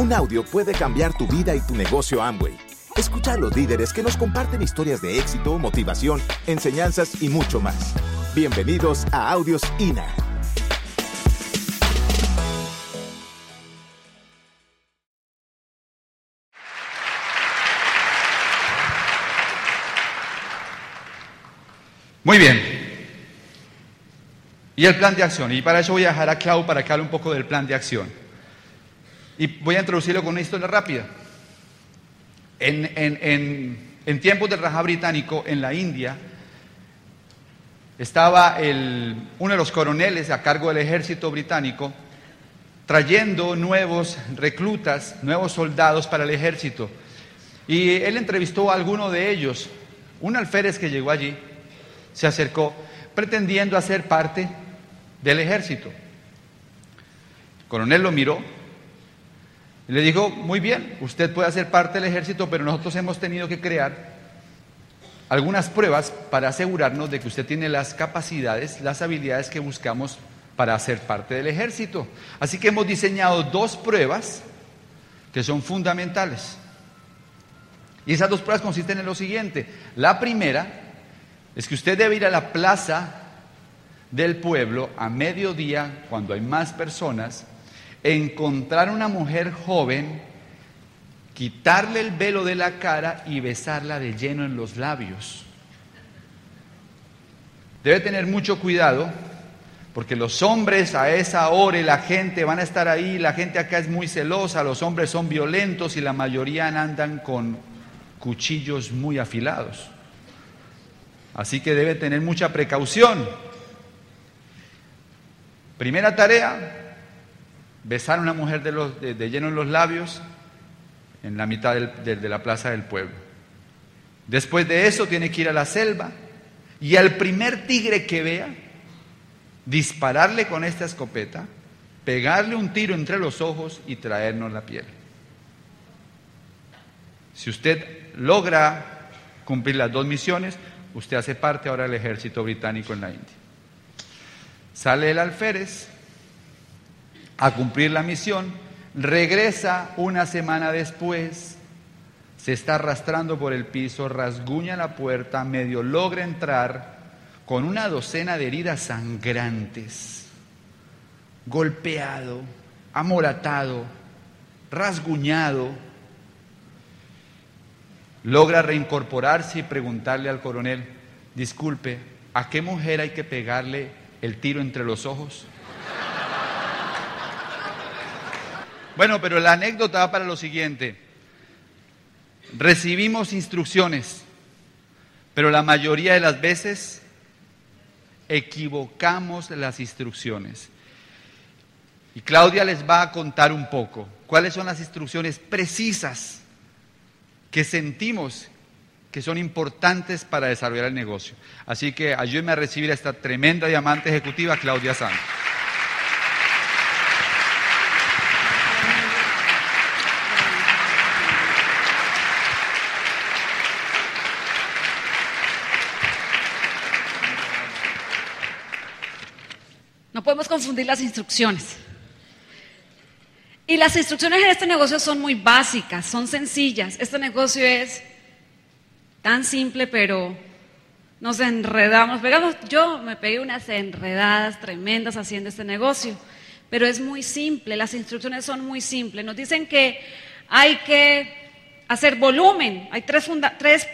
Un audio puede cambiar tu vida y tu negocio Amway. Escucha a los líderes que nos comparten historias de éxito, motivación, enseñanzas y mucho más. Bienvenidos a Audios INA. Muy bien. Y el plan de acción. Y para eso voy a dejar a Clau para que hable un poco del plan de acción. Y voy a introducirlo con una historia rápida. En, tiempos del Raja británico, en la India, estaba uno de los coroneles a cargo del ejército británico trayendo nuevos reclutas, nuevos soldados para el ejército. Y él entrevistó a alguno de ellos, un alférez que llegó allí, se acercó pretendiendo hacer parte del ejército. El coronel lo miró le dijo, muy bien, usted puede hacer parte del ejército, pero nosotros hemos tenido que crear algunas pruebas para asegurarnos de que usted tiene las capacidades, las habilidades que buscamos para hacer parte del ejército. Así que hemos diseñado dos pruebas que son fundamentales. Y esas dos pruebas consisten en lo siguiente. La primera es que usted debe ir a la plaza del pueblo a mediodía, cuando hay más personas, encontrar una mujer joven, quitarle el velo de la cara y besarla de lleno en los labios. Debe tener mucho cuidado porque los hombres a esa hora y la gente van a estar ahí, la gente acá es muy celosa, los hombres son violentos y la mayoría andan con cuchillos muy afilados. Así que debe tener mucha precaución. Primera tarea, besar a una mujer de, lleno en los labios en la mitad de la plaza del pueblo. Después de eso tiene que ir a la selva y al primer tigre que vea, dispararle con esta escopeta, pegarle un tiro entre los ojos y traernos la piel. Si usted logra cumplir las dos misiones, Usted hace parte ahora del ejército británico en la India. Sale el alférez a cumplir la misión, regresa una semana después, se está arrastrando por el piso, rasguña la puerta, medio logra entrar con una docena de heridas sangrantes, golpeado, amoratado, rasguñado logra reincorporarse y preguntarle al coronel, disculpe, ¿a qué mujer hay que pegarle el tiro entre los ojos? Bueno, pero la anécdota va para lo siguiente. Recibimos instrucciones, pero la mayoría de las veces equivocamos las instrucciones. Y Claudia les va a contar un poco cuáles son las instrucciones precisas que sentimos que son importantes para desarrollar el negocio. Así que ayúdenme a recibir a esta tremenda diamante ejecutiva, Claudia Santos. Podemos confundir las instrucciones. Y las instrucciones en este negocio son muy básicas, son sencillas. Este negocio es tan simple, pero nos enredamos. Pegamos, yo me pegué unas enredadas tremendas haciendo este negocio, pero es muy simple, las instrucciones son muy simples. Nos dicen que hay que hacer volumen, hay tres, tres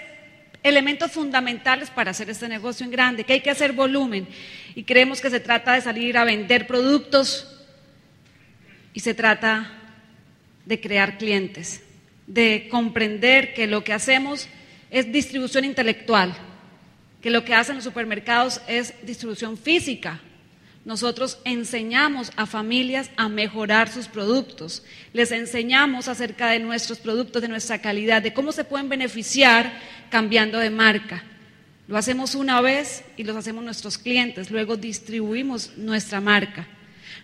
elementos fundamentales para hacer este negocio en grande, que hay que hacer volumen. Y creemos que se trata de salir a vender productos y se trata de crear clientes, de comprender que lo que hacemos es distribución intelectual, que lo que hacen los supermercados es distribución física. Nosotros enseñamos a familias a mejorar sus productos, les enseñamos acerca de nuestros productos, de nuestra calidad, de cómo se pueden beneficiar cambiando de marca. Lo hacemos una vez y los hacemos nuestros clientes, luego distribuimos nuestra marca.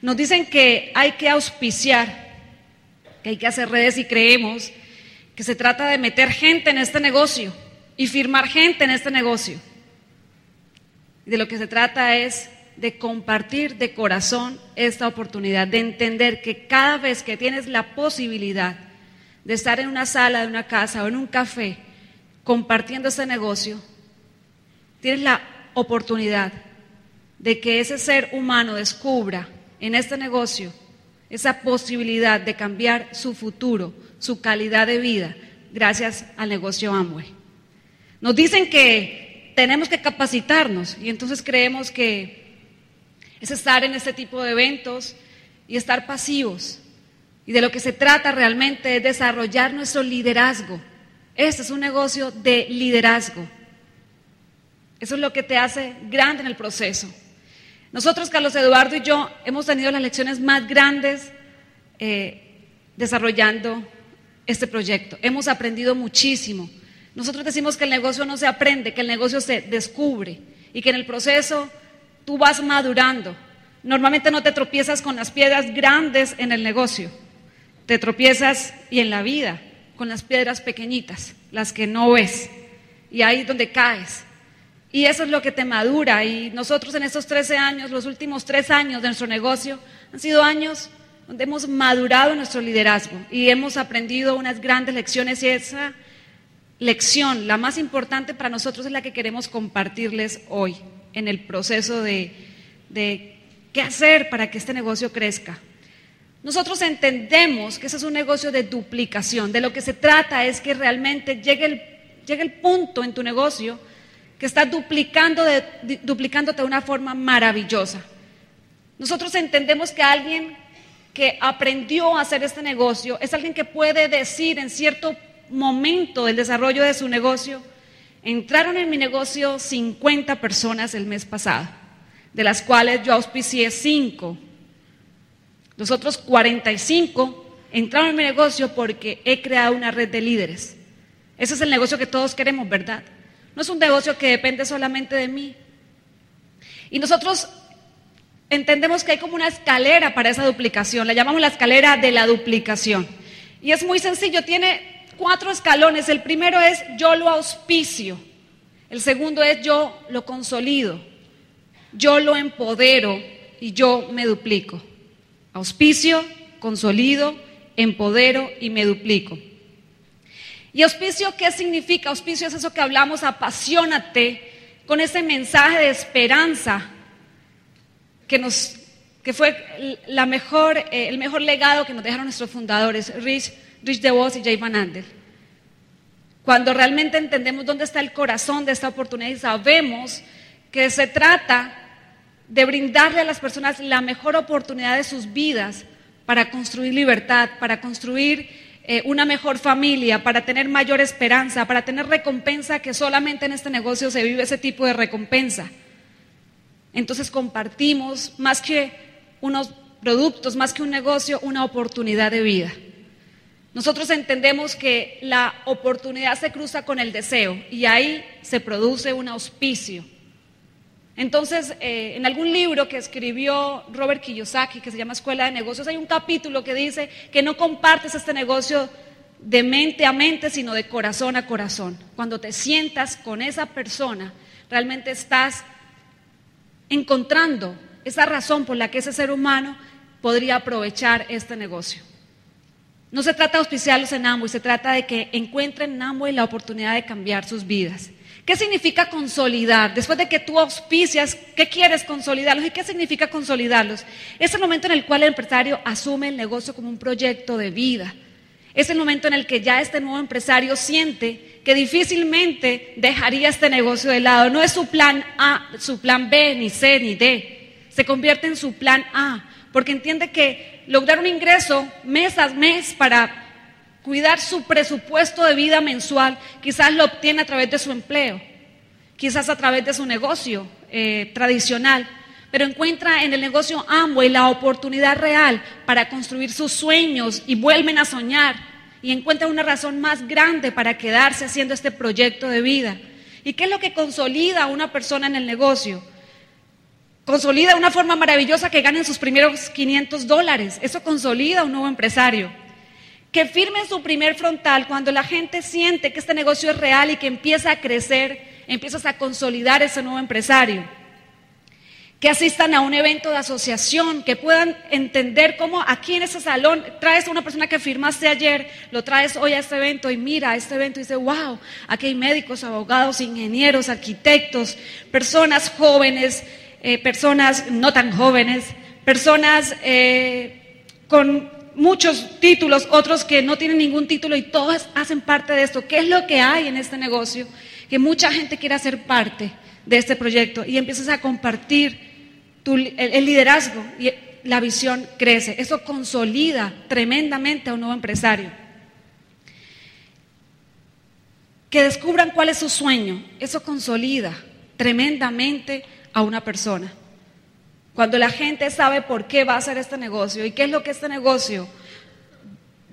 Nos dicen que hay que auspiciar, que hay que hacer redes y creemos que se trata de meter gente en este negocio y firmar gente en este negocio. De lo que se trata es de compartir de corazón esta oportunidad, de entender que cada vez que tienes la posibilidad de estar en una sala de una casa o en un café compartiendo este negocio, tienes la oportunidad de que ese ser humano descubra en este negocio esa posibilidad de cambiar su futuro, su calidad de vida, gracias al negocio Amway. Nos dicen que tenemos que capacitarnos y entonces creemos que es estar en este tipo de eventos y estar pasivos. Y de lo que se trata realmente es desarrollar nuestro liderazgo. Este es un negocio de liderazgo. Eso es lo que te hace grande en el proceso. Nosotros, Carlos Eduardo y yo, hemos tenido las lecciones más grandes eh, desarrollando este proyecto. Hemos aprendido muchísimo. Nosotros decimos que el negocio no se aprende, que el negocio se descubre y que en el proceso tú vas madurando. Normalmente no te tropiezas con las piedras grandes en el negocio, te tropiezas y en la vida con las piedras pequeñitas, las que no ves, y ahí es donde caes. Y eso es lo que te madura. Y nosotros en estos 13 años, los últimos tres años de nuestro negocio, han sido años donde hemos madurado nuestro liderazgo y hemos aprendido unas grandes lecciones y esa lección, la más importante para nosotros, es la que queremos compartirles hoy en el proceso de, de qué hacer para que este negocio crezca. Nosotros entendemos que ese es un negocio de duplicación. De lo que se trata es que realmente llegue el, llegue el punto en tu negocio que está duplicando de, duplicándote de una forma maravillosa. Nosotros entendemos que alguien que aprendió a hacer este negocio es alguien que puede decir en cierto momento del desarrollo de su negocio, entraron en mi negocio 50 personas el mes pasado, de las cuales yo auspicié 5. Los otros 45 entraron en mi negocio porque he creado una red de líderes. Ese es el negocio que todos queremos, ¿verdad? No es un negocio que depende solamente de mí. Y nosotros entendemos que hay como una escalera para esa duplicación, la llamamos la escalera de la duplicación. Y es muy sencillo, tiene cuatro escalones. El primero es yo lo auspicio, el segundo es yo lo consolido, yo lo empodero y yo me duplico. Auspicio, consolido, empodero y me duplico. ¿Y auspicio qué significa? Auspicio es eso que hablamos, apasionate con ese mensaje de esperanza que, nos, que fue la mejor, eh, el mejor legado que nos dejaron nuestros fundadores, Rich, Rich DeVos y Jay Van Andel. Cuando realmente entendemos dónde está el corazón de esta oportunidad y sabemos que se trata de brindarle a las personas la mejor oportunidad de sus vidas para construir libertad, para construir eh, una mejor familia, para tener mayor esperanza, para tener recompensa, que solamente en este negocio se vive ese tipo de recompensa. Entonces compartimos más que unos productos, más que un negocio, una oportunidad de vida. Nosotros entendemos que la oportunidad se cruza con el deseo y ahí se produce un auspicio. Entonces, eh, en algún libro que escribió Robert Kiyosaki, que se llama Escuela de Negocios, hay un capítulo que dice que no compartes este negocio de mente a mente, sino de corazón a corazón. Cuando te sientas con esa persona, realmente estás encontrando esa razón por la que ese ser humano podría aprovechar este negocio. No se trata de auspiciarlos en Amway, se trata de que encuentren en Amway la oportunidad de cambiar sus vidas. ¿Qué significa consolidar? Después de que tú auspicias, ¿qué quieres consolidarlos? ¿Y qué significa consolidarlos? Es el momento en el cual el empresario asume el negocio como un proyecto de vida. Es el momento en el que ya este nuevo empresario siente que difícilmente dejaría este negocio de lado. No es su plan A, su plan B, ni C, ni D. Se convierte en su plan A, porque entiende que lograr un ingreso mes a mes para cuidar su presupuesto de vida mensual, quizás lo obtiene a través de su empleo, quizás a través de su negocio eh, tradicional, pero encuentra en el negocio Amway la oportunidad real para construir sus sueños y vuelven a soñar y encuentra una razón más grande para quedarse haciendo este proyecto de vida. ¿Y qué es lo que consolida a una persona en el negocio? Consolida de una forma maravillosa que ganen sus primeros 500 dólares. Eso consolida a un nuevo empresario que firmen su primer frontal cuando la gente siente que este negocio es real y que empieza a crecer, empiezas a consolidar ese nuevo empresario. que asistan a un evento de asociación, que puedan entender cómo aquí en ese salón traes a una persona que firmaste ayer, lo traes hoy a este evento y mira a este evento y dice, wow, aquí hay médicos, abogados, ingenieros, arquitectos, personas jóvenes, eh, personas no tan jóvenes, personas eh, con muchos títulos, otros que no tienen ningún título y todos hacen parte de esto. ¿Qué es lo que hay en este negocio? Que mucha gente quiere hacer parte de este proyecto y empiezas a compartir el, liderazgo y la visión crece. Eso consolida tremendamente a un nuevo empresario. Que descubran cuál es su sueño. Eso consolida tremendamente a una persona. Cuando la gente sabe por qué va a hacer este negocio y qué es lo que este negocio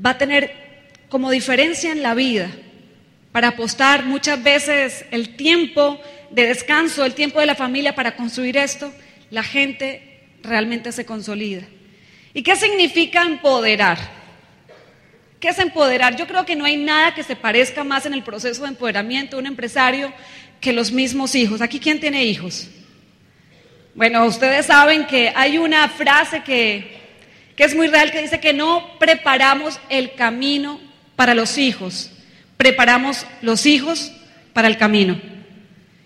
va a tener como diferencia en la vida, para apostar muchas veces el tiempo de descanso, el tiempo de la familia para construir esto, la gente realmente se consolida. ¿Y qué significa empoderar? ¿Qué es empoderar? Yo creo que no hay nada que se parezca más en el proceso de empoderamiento de un empresario que los mismos hijos. ¿Aquí quién tiene hijos? Bueno, ustedes saben que hay una frase que, que es muy real que dice que no preparamos el camino para los hijos, preparamos los hijos para el camino.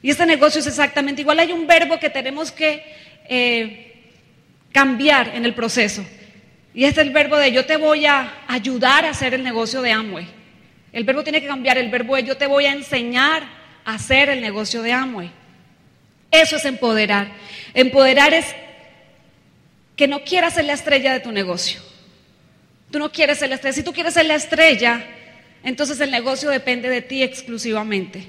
Y este negocio es exactamente igual. Hay un verbo que tenemos que eh, cambiar en el proceso. Y es el verbo de yo te voy a ayudar a hacer el negocio de Amway. El verbo tiene que cambiar, el verbo de yo te voy a enseñar a hacer el negocio de Amway. Eso es empoderar. Empoderar es que no quieras ser la estrella de tu negocio. Tú no quieres ser la estrella. Si tú quieres ser la estrella, entonces el negocio depende de ti exclusivamente.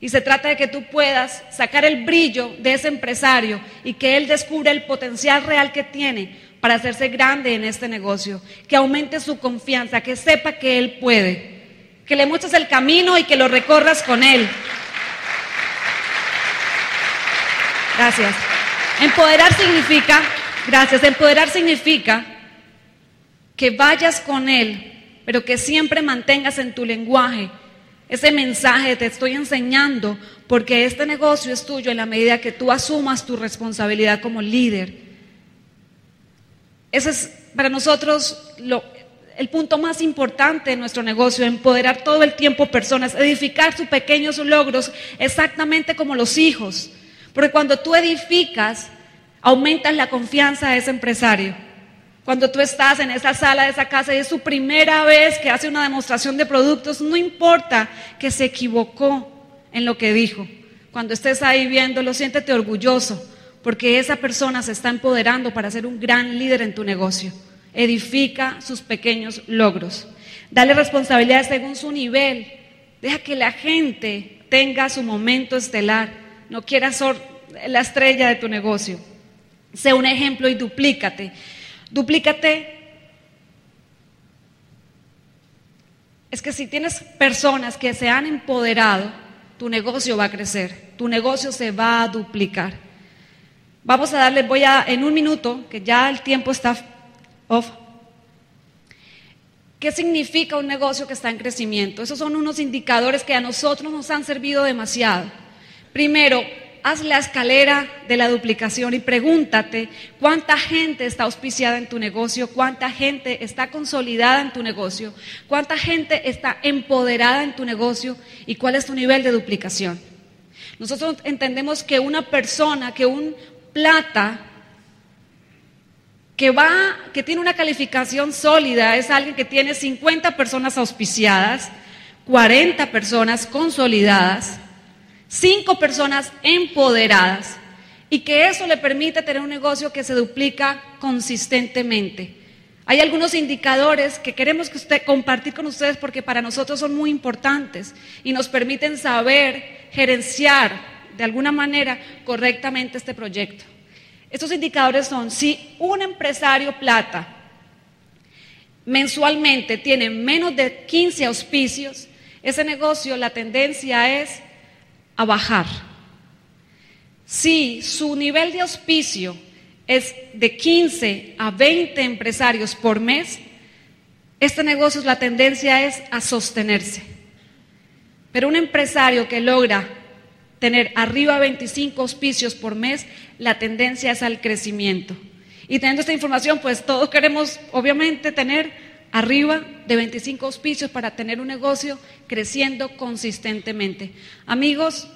Y se trata de que tú puedas sacar el brillo de ese empresario y que él descubra el potencial real que tiene para hacerse grande en este negocio, que aumente su confianza, que sepa que él puede, que le muestres el camino y que lo recorras con él. Gracias. Empoderar significa, gracias, empoderar significa que vayas con él, pero que siempre mantengas en tu lenguaje ese mensaje te estoy enseñando porque este negocio es tuyo en la medida que tú asumas tu responsabilidad como líder. Ese es para nosotros el punto más importante de nuestro negocio, empoderar todo el tiempo personas, edificar sus pequeños logros exactamente como los hijos. Porque cuando tú edificas, aumentas la confianza de ese empresario. Cuando tú estás en esa sala de esa casa y es su primera vez que hace una demostración de productos, no importa que se equivocó en lo que dijo. Cuando estés ahí viéndolo, siéntete orgulloso, porque esa persona se está empoderando para ser un gran líder en tu negocio. Edifica sus pequeños logros. Dale responsabilidades según su nivel. Deja que la gente tenga su momento estelar. No quieras ser la estrella de tu negocio. Sé un ejemplo y duplícate. Duplícate. Es que si tienes personas que se han empoderado, tu negocio va a crecer, tu negocio se va a duplicar. Vamos a darle, voy a, en un minuto, que ya el tiempo está off. ¿Qué significa un negocio que está en crecimiento? Esos son unos indicadores que a nosotros nos han servido demasiado. Primero, haz la escalera de la duplicación y pregúntate cuánta gente está auspiciada en tu negocio, cuánta gente está consolidada en tu negocio, cuánta gente está empoderada en tu negocio y cuál es tu nivel de duplicación. Nosotros entendemos que una persona, que un plata que va, que tiene una calificación sólida, es alguien que tiene 50 personas auspiciadas, 40 personas consolidadas, cinco personas empoderadas y que eso le permite tener un negocio que se duplica consistentemente. Hay algunos indicadores que queremos que usted, compartir con ustedes porque para nosotros son muy importantes y nos permiten saber gerenciar de alguna manera correctamente este proyecto. Estos indicadores son si un empresario plata mensualmente tiene menos de 15 auspicios, ese negocio la tendencia es a bajar. Si su nivel de auspicio es de 15 a 20 empresarios por mes, este negocio la tendencia es a sostenerse. Pero un empresario que logra tener arriba de 25 auspicios por mes, la tendencia es al crecimiento. Y teniendo esta información, pues todos queremos, obviamente, tener arriba de 25 auspicios para tener un negocio creciendo consistentemente. Amigos,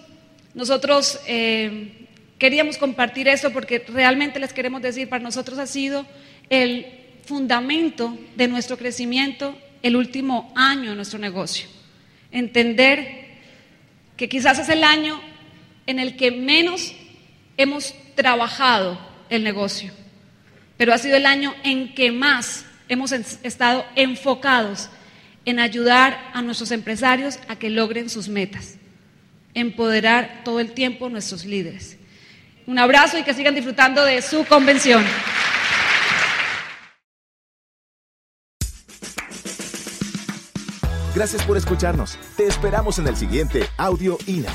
nosotros eh, queríamos compartir eso porque realmente les queremos decir, para nosotros ha sido el fundamento de nuestro crecimiento el último año de nuestro negocio. Entender que quizás es el año en el que menos hemos trabajado el negocio, pero ha sido el año en que más hemos estado enfocados en ayudar a nuestros empresarios a que logren sus metas, empoderar todo el tiempo a nuestros líderes. Un abrazo y que sigan disfrutando de su convención. Gracias por escucharnos. Te esperamos en el siguiente Audio INA.